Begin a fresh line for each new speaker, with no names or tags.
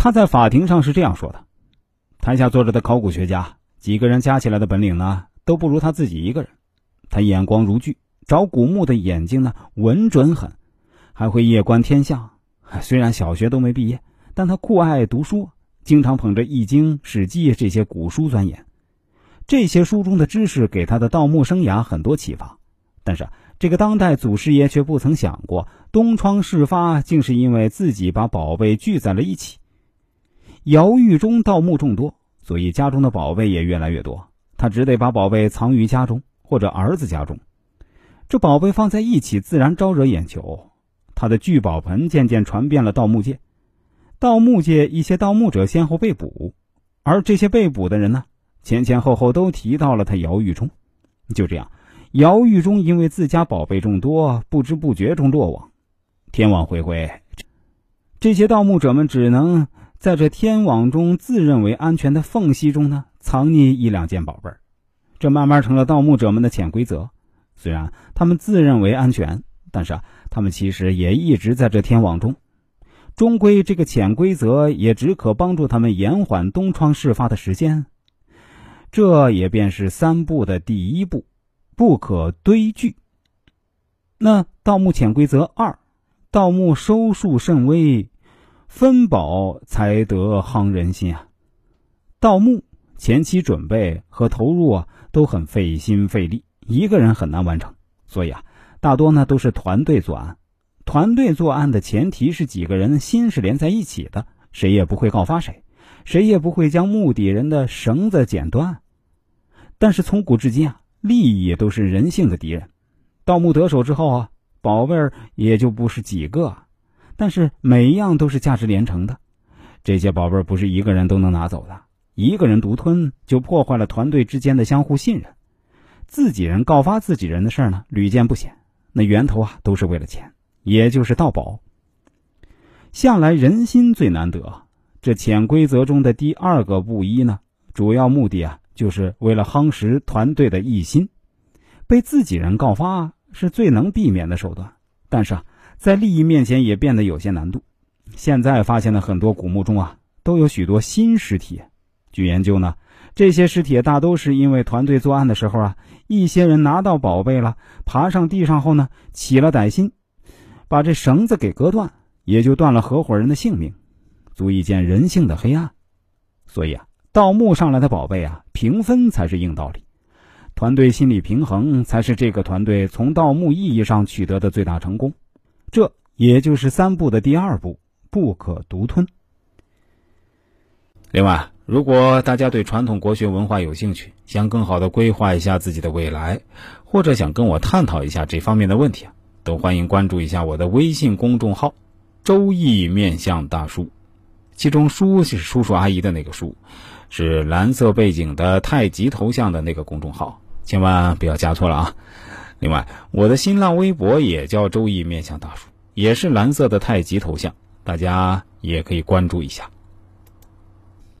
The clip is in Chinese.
他在法庭上是这样说的：台下坐着的考古学家几个人加起来的本领呢，都不如他自己一个人。他眼光如炬，找古墓的眼睛呢稳准狠，还会夜观天象。虽然小学都没毕业，但他酷爱读书，经常捧着《易经》《史记》这些古书钻研。这些书中的知识给他的盗墓生涯很多启发。但是这个当代祖师爷却不曾想过，东窗事发竟是因为自己把宝贝聚在了一起。姚玉忠盗墓众多，所以家中的宝贝也越来越多，他只得把宝贝藏于家中或者儿子家中。这宝贝放在一起，自然招惹眼球。他的聚宝盆渐渐传遍了盗墓界，盗墓界一些盗墓者先后被捕，而这些被捕的人呢，前前后后都提到了他姚玉忠。就这样，姚玉忠因为自家宝贝众多，不知不觉中落网。天网恢恢，这些盗墓者们只能在这天网中自认为安全的缝隙中呢，藏匿一两件宝贝儿这慢慢成了盗墓者们的潜规则。虽然他们自认为安全，但是啊，他们其实也一直在这天网中。终归，这个潜规则也只可帮助他们延缓东窗事发的时间。这也便是三步的第一步，不可堆聚。那盗墓潜规则二：盗墓收束甚微，分宝才得夯人心啊。盗墓前期准备和投入啊，都很费心费力。一个人很难完成，所以啊，大多呢都是团队作案。团队作案的前提是几个人心是连在一起的，谁也不会告发谁，谁也不会将目的人的绳子剪断。但是从古至今啊，利益都是人性的敌人。盗墓得手之后啊，宝贝儿也就不是几个，但是每一样都是价值连城的。这些宝贝儿不是一个人都能拿走的，一个人独吞就破坏了团队之间的相互信任。自己人告发自己人的事儿呢，屡见不鲜。那源头啊，都是为了钱，也就是盗宝。向来人心最难得。这潜规则中的第二个不一呢，主要目的啊，就是为了夯实团队的一心。被自己人告发是最能避免的手段，但是啊，在利益面前也变得有些难度。现在发现的很多古墓中啊，都有许多新尸体。据研究呢。这些尸体大都是因为团队作案的时候啊，一些人拿到宝贝了，爬上地上后呢，起了歹心，把这绳子给割断，也就断了合伙人的性命，足以见人性的黑暗。所以啊，盗墓上来的宝贝啊，平分才是硬道理，团队心理平衡才是这个团队从盗墓意义上取得的最大成功。这也就是三步的第二步，不可独吞。另外。如果大家对传统国学文化有兴趣，想更好的规划一下自己的未来，或者想跟我探讨一下这方面的问题啊，都欢迎关注一下我的微信公众号“周易面相大叔”，其中“叔”是叔叔阿姨的那个“叔”，是蓝色背景的太极头像的那个公众号，千万不要加错了啊！另外，我的新浪微博也叫“周易面相大叔”，也是蓝色的太极头像，大家也可以关注一下。